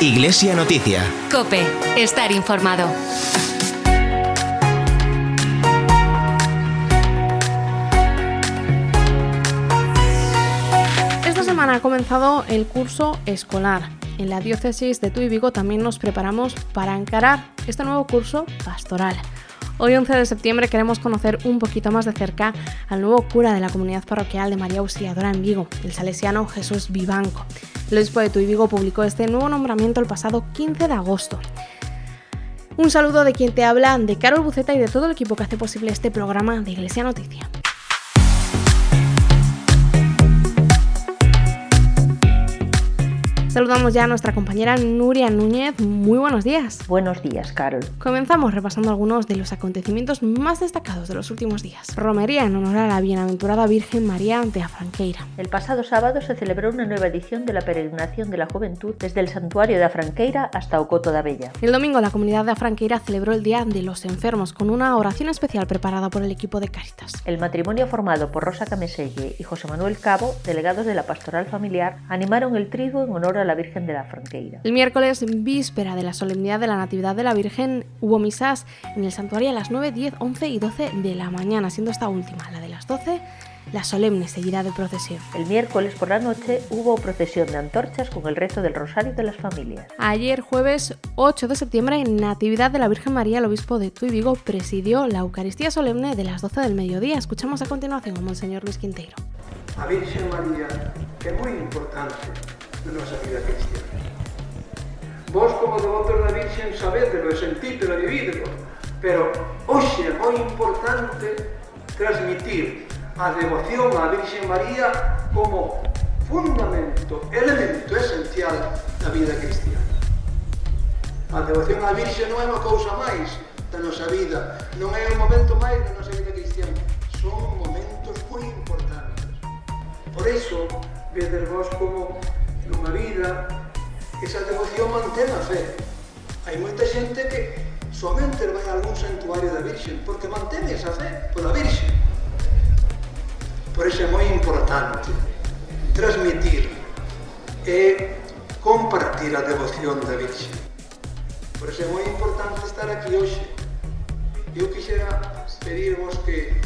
Iglesia Noticia. Cope, estar informado. Esta semana ha comenzado el curso escolar. En la diócesis de Tuy Vigo también nos preparamos para encarar este nuevo curso pastoral. Hoy 11 de septiembre queremos conocer un poquito más de cerca al nuevo cura de la comunidad parroquial de María Auxiliadora en Vigo, el salesiano Jesús Vivanco. El obispo de Tuy Vigo publicó este nuevo nombramiento el pasado 15 de agosto. Un saludo de quien te habla, de Carol Buceta y de todo el equipo que hace posible este programa de Iglesia Noticia. Saludamos ya a nuestra compañera Nuria Núñez. Muy buenos días. Buenos días, Carol. Comenzamos repasando algunos de los acontecimientos más destacados de los últimos días. Romería en honor a la bienaventurada Virgen María de Afranqueira. El pasado sábado se celebró una nueva edición de la peregrinación de la juventud desde el santuario de Afranqueira hasta Ocoto da Bella. El domingo la comunidad de Afranqueira celebró el Día de los Enfermos con una oración especial preparada por el equipo de Cáritas. El matrimonio formado por Rosa Cameselle y José Manuel Cabo, delegados de la Pastoral Familiar, animaron el trigo en honor a la Virgen de la Franqueira. El miércoles, víspera de la solemnidad de la Natividad de la Virgen, hubo misas en el santuario a las 9, 10, 11 y 12 de la mañana, siendo esta última, la de las 12, la solemne seguirá de procesión. El miércoles por la noche hubo procesión de antorchas con el rezo del Rosario de las Familias. Ayer, jueves 8 de septiembre, en Natividad de la Virgen María, el obispo de Tuy Vigo presidió la Eucaristía solemne de las 12 del mediodía. Escuchamos a continuación a Monseñor Luis Quinteiro. A Virgen María, que é moi importante da nosa vida cristiana. Vos, como devotos da Virxen, sabédelo e sentítelo e vividelo, pero hoxe é moi importante transmitir a devoción á Virxen María como fundamento, elemento esencial da vida cristiana. A devoción á Virxen non é unha cousa máis da nosa vida, non é un momento máis da nosa vida cristiana, son momentos moi importantes. Por iso, vedes vos como nunha vida, esa devoción mantén a fe. Hai moita xente que somente vai a algún santuario da Virxen, porque mantén esa fe pola Virxen. Por iso é moi importante transmitir e compartir a devoción da Virxen. Por iso é moi importante estar aquí hoxe. Eu quixera pedirvos que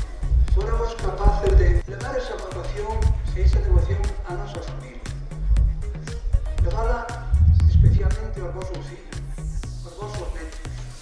fóramos capaces de levar esa vocación e esa devoción a nosa familia.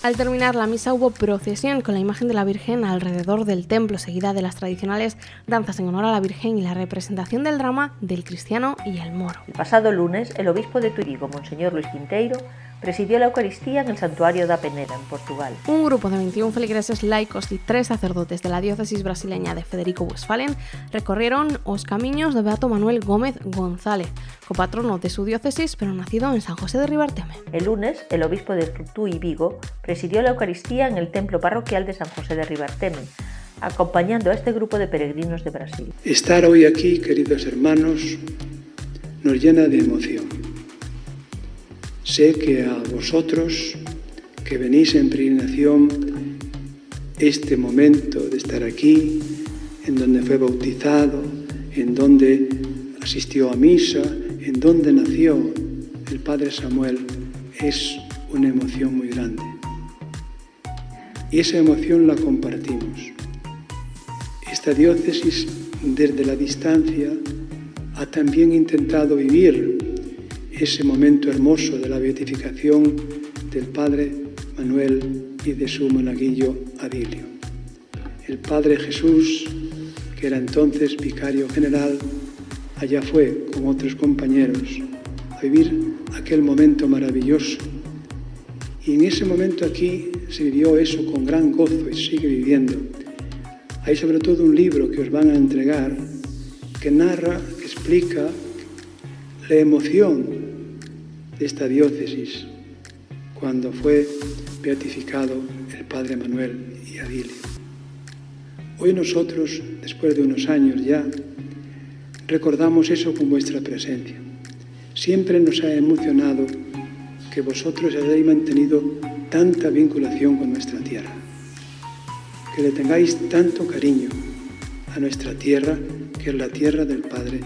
Al terminar la misa hubo procesión con la imagen de la Virgen alrededor del templo, seguida de las tradicionales danzas en honor a la Virgen y la representación del drama del cristiano y el moro. El pasado lunes, el obispo de Turigo, Monseñor Luis Quinteiro, presidió la Eucaristía en el santuario da Peneda, en Portugal. Un grupo de 21 feligreses laicos y tres sacerdotes de la diócesis brasileña de Federico Westphalen recorrieron os camiños de Beato Manuel Gómez González, copatrono de su diócesis pero nacido en San José de Ribarteme. El lunes, el obispo de Tutú y Vigo presidió la Eucaristía en el templo parroquial de San José de Ribarteme, acompañando a este grupo de peregrinos de Brasil. Estar hoy aquí, queridos hermanos, nos llena de emoción. Sé que a vosotros que venís en peregrinación este momento de estar aquí, en donde fue bautizado, en donde asistió a misa, en donde nació el Padre Samuel, es una emoción muy grande. Y esa emoción la compartimos. Esta diócesis desde la distancia ha también intentado vivir ese momento hermoso de la beatificación del Padre Manuel y de su monaguillo Adilio. El Padre Jesús, que era entonces vicario general, allá fue con otros compañeros a vivir aquel momento maravilloso. Y en ese momento aquí se vivió eso con gran gozo y sigue viviendo. Hay sobre todo un libro que os van a entregar que narra, que explica la emoción de esta diócesis cuando fue beatificado el Padre Manuel y Adilio. Hoy nosotros, después de unos años ya, recordamos eso con vuestra presencia. Siempre nos ha emocionado que vosotros hayáis mantenido tanta vinculación con nuestra tierra, que le tengáis tanto cariño a nuestra tierra, que es la tierra del Padre.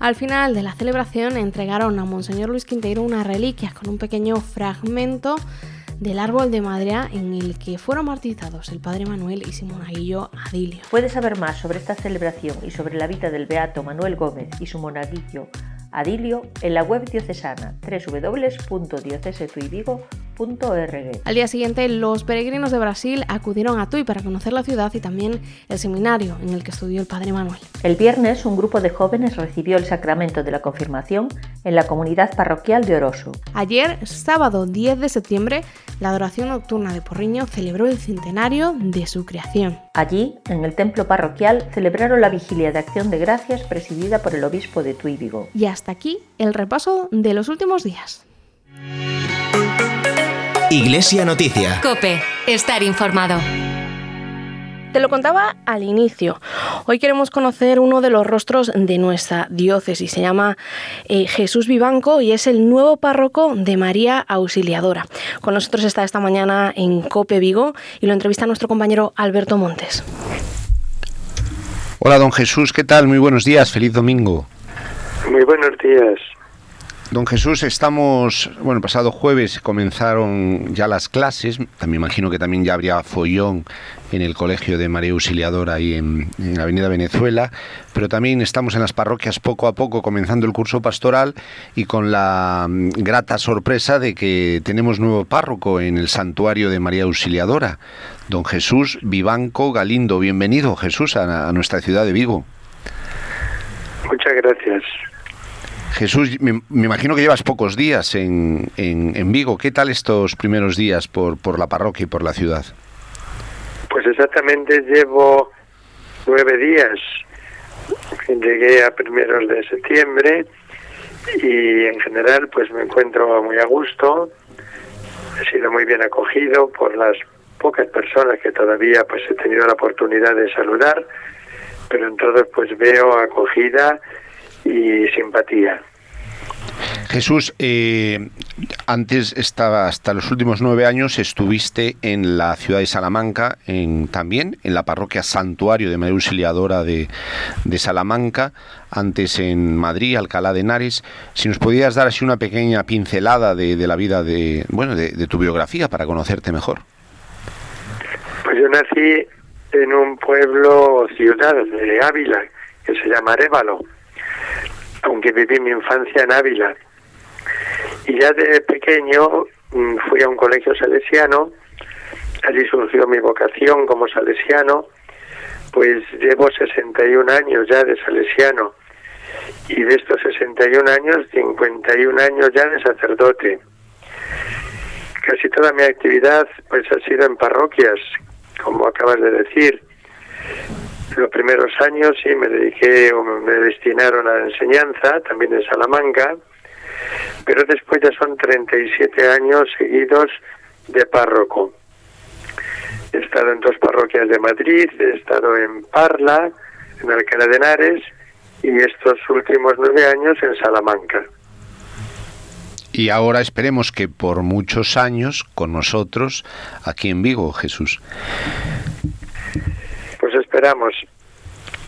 Al final de la celebración entregaron a Monseñor Luis Quinteiro una reliquia con un pequeño fragmento del árbol de madera en el que fueron martirizados el padre Manuel y Simón Aguillo Adilio. Puedes saber más sobre esta celebración y sobre la vida del beato Manuel Gómez y su monaguillo Adilio en la web diocesana Al día siguiente, los peregrinos de Brasil acudieron a Tui para conocer la ciudad y también el seminario en el que estudió el padre Manuel. El viernes, un grupo de jóvenes recibió el sacramento de la confirmación en la comunidad parroquial de Oroso. Ayer, sábado 10 de septiembre, la adoración nocturna de Porriño celebró el centenario de su creación. Allí, en el templo parroquial, celebraron la vigilia de acción de gracias presidida por el obispo de Tui Vigo. Y hasta aquí el repaso de los últimos días. Iglesia Noticia. Cope, estar informado. Te lo contaba al inicio. Hoy queremos conocer uno de los rostros de nuestra diócesis. Se llama eh, Jesús Vivanco y es el nuevo párroco de María Auxiliadora. Con nosotros está esta mañana en Cope Vigo y lo entrevista nuestro compañero Alberto Montes. Hola, don Jesús, ¿qué tal? Muy buenos días, feliz domingo. Muy buenos días. Don Jesús, estamos, bueno, pasado jueves comenzaron ya las clases, también imagino que también ya habría follón en el colegio de María Auxiliadora ahí en, en Avenida Venezuela, pero también estamos en las parroquias poco a poco comenzando el curso pastoral y con la mm, grata sorpresa de que tenemos nuevo párroco en el santuario de María Auxiliadora, don Jesús Vivanco Galindo. Bienvenido, Jesús, a nuestra ciudad de Vigo. Muchas gracias. Jesús, me, me, imagino que llevas pocos días en, en, Vigo. ¿Qué tal estos primeros días por, por la parroquia y por la ciudad? Pues exactamente llevo nueve días. Llegué a primeros de septiembre y en general pues me encuentro muy a gusto. He sido muy bien acogido por las pocas personas que todavía pues he tenido la oportunidad de saludar, pero en todos pues veo acogida y simpatía. Jesús, eh, antes estaba hasta los últimos nueve años estuviste en la ciudad de Salamanca, en, también en la parroquia Santuario de María Auxiliadora de, de, Salamanca, antes en Madrid, Alcalá de Henares. Si nos podías dar así una pequeña pincelada de, de la vida de, bueno, de, de tu biografía para conocerte mejor. Pues yo nací en un pueblo ciudad de Ávila que se llama Arévalo aunque viví mi infancia en Ávila. Y ya de pequeño fui a un colegio salesiano, allí surgió mi vocación como salesiano, pues llevo 61 años ya de salesiano y de estos 61 años, 51 años ya de sacerdote. Casi toda mi actividad pues ha sido en parroquias, como acabas de decir, los primeros años sí me dediqué o me destinaron a la enseñanza, también en Salamanca, pero después ya son 37 años seguidos de párroco. He estado en dos parroquias de Madrid, he estado en Parla, en Alcalá de Henares y estos últimos nueve años en Salamanca. Y ahora esperemos que por muchos años con nosotros aquí en Vigo, Jesús. Esperamos.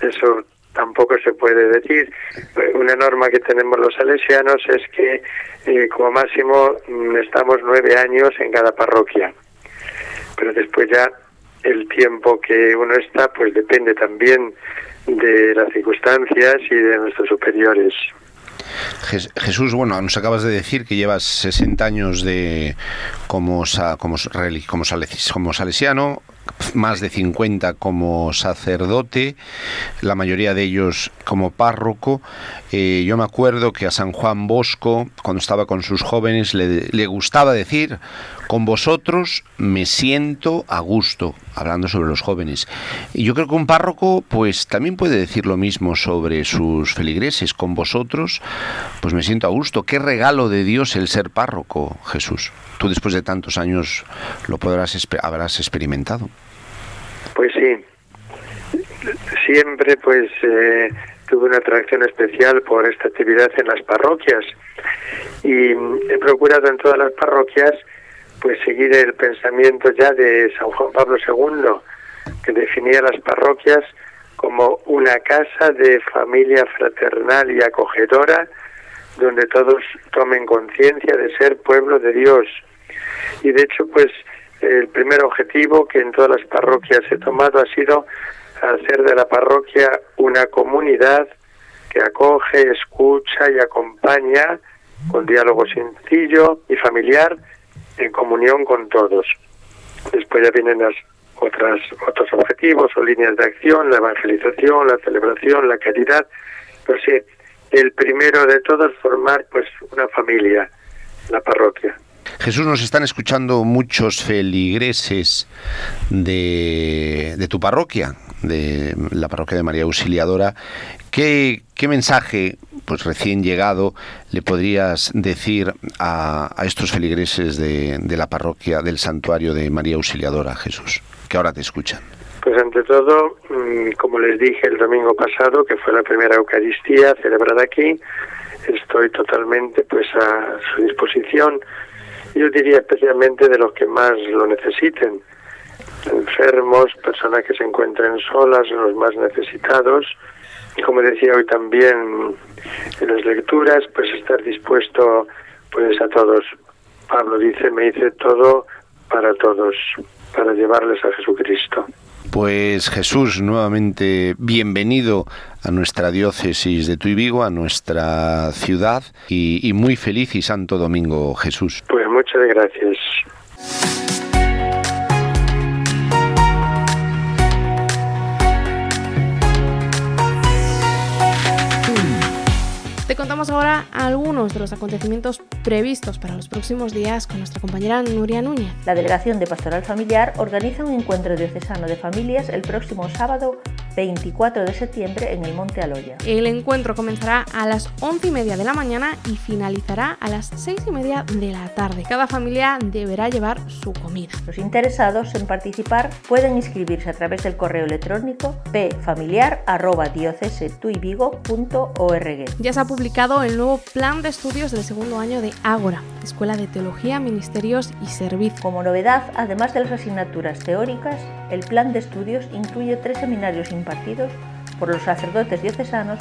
Eso tampoco se puede decir. Una norma que tenemos los salesianos es que eh, como máximo estamos nueve años en cada parroquia. Pero después ya el tiempo que uno está pues depende también de las circunstancias y de nuestros superiores. Jesús, bueno, nos acabas de decir que llevas 60 años de como, como, como salesiano, más de 50 como sacerdote, la mayoría de ellos como párroco. Eh, yo me acuerdo que a San Juan Bosco, cuando estaba con sus jóvenes, le, le, gustaba decir, con vosotros me siento a gusto, hablando sobre los jóvenes. Y yo creo que un párroco, pues también puede decir lo mismo sobre sus feligreses, con vosotros, pues me siento a gusto. Qué regalo de Dios el ser párroco, Jesús. Tú después de tantos años lo podrás habrás experimentado. Pues sí, siempre pues eh, tuve una atracción especial por esta actividad en las parroquias y he procurado en todas las parroquias pues seguir el pensamiento ya de San Juan Pablo II que definía las parroquias como una casa de familia fraternal y acogedora donde todos tomen conciencia de ser pueblo de Dios. Y de hecho, pues el primer objetivo que en todas las parroquias he tomado ha sido hacer de la parroquia una comunidad que acoge, escucha y acompaña con diálogo sencillo y familiar en comunión con todos. Después ya vienen las otras otros objetivos o líneas de acción, la evangelización, la celebración, la caridad. Pero sí, el primero de todos formar pues una familia, la parroquia. Jesús, nos están escuchando muchos feligreses de, de, tu parroquia, de la parroquia de María Auxiliadora. ¿Qué, mensaje, pues recién llegado, le podrías decir a, a estos feligreses de, de la parroquia del santuario de María Auxiliadora, Jesús, que ahora te escuchan? Pues ante todo, mm, como les dije el domingo pasado, que fue la primera Eucaristía celebrada aquí, estoy totalmente pues a su disposición. Yo diría especialmente de los que más lo necesiten, enfermos, personas que se encuentren solas, los más necesitados. Y como decía hoy también en las lecturas, pues estar dispuesto pues a todos. Pablo dice, me hice todo para todos, para llevarles a Jesucristo. Pues Jesús, nuevamente bienvenido a nuestra diócesis de Tuy Vigo, a nuestra ciudad y, y, muy feliz y santo domingo, Jesús. Pues muchas gracias. Te contamos ahora algunos de los acontecimientos previstos para los próximos días con nuestra compañera Nuria Núñez. La Delegación de Pastoral Familiar organiza un encuentro diocesano de familias el próximo sábado 24 de septiembre en el Monte Aloya. El encuentro comenzará a las 11 y media de la mañana y finalizará a las 6 y media de la tarde. Cada familia deberá llevar su comida. Los interesados en participar pueden inscribirse a través del correo electrónico pfamiliar.diocesetuivigo.org. Ya se ha publicado el nuevo plan de estudios del segundo año de Ágora, Escuela de Teología, Ministerios y Servicios. Como novedad, además de las asignaturas teóricas, el plan de estudios incluye tres seminarios impartidos por los sacerdotes diocesanos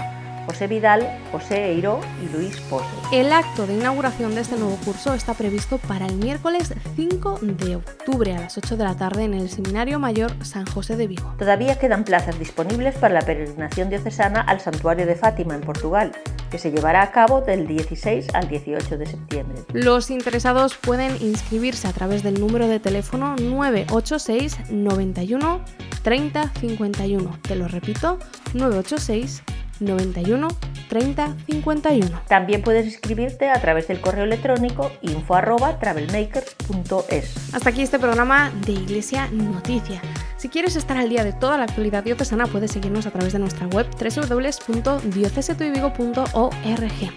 José Vidal, José Eiro y Luis Pose. El acto de inauguración de este nuevo curso está previsto para el miércoles 5 de octubre a las 8 de la tarde en el Seminario Mayor San José de Vigo. Todavía quedan plazas disponibles para la peregrinación diocesana al Santuario de Fátima en Portugal, que se llevará a cabo del 16 al 18 de septiembre. Los interesados pueden inscribirse a través del número de teléfono 986 91 30 51. Te lo repito, 986 91 30 51. También puedes inscribirte a través del correo electrónico info arroba travelmakers.es. Hasta aquí este programa de Iglesia Noticia. Si quieres estar al día de toda la actualidad diocesana, puedes seguirnos a través de nuestra web www.diocesetuivigo.org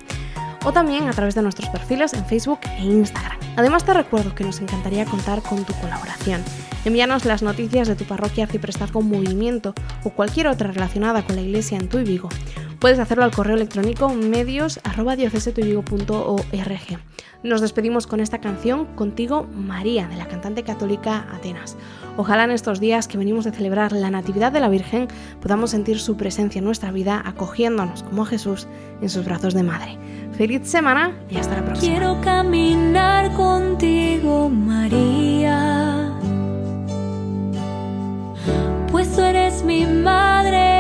o también a través de nuestros perfiles en Facebook e Instagram. Además te recuerdo que nos encantaría contar con tu colaboración. Envíanos las noticias de tu parroquia Ciprestazgo Movimiento o cualquier otra relacionada con la iglesia en Tuy Vigo. Puedes hacerlo al correo electrónico medios.diocesetuyvigo.org. Nos despedimos con esta canción Contigo María, de la cantante católica Atenas. Ojalá en estos días que venimos de celebrar la Natividad de la Virgen podamos sentir su presencia en nuestra vida acogiéndonos como Jesús en sus brazos de madre. Feliz semana y hasta la próxima. Quiero caminar contigo, María. Eres mi madre,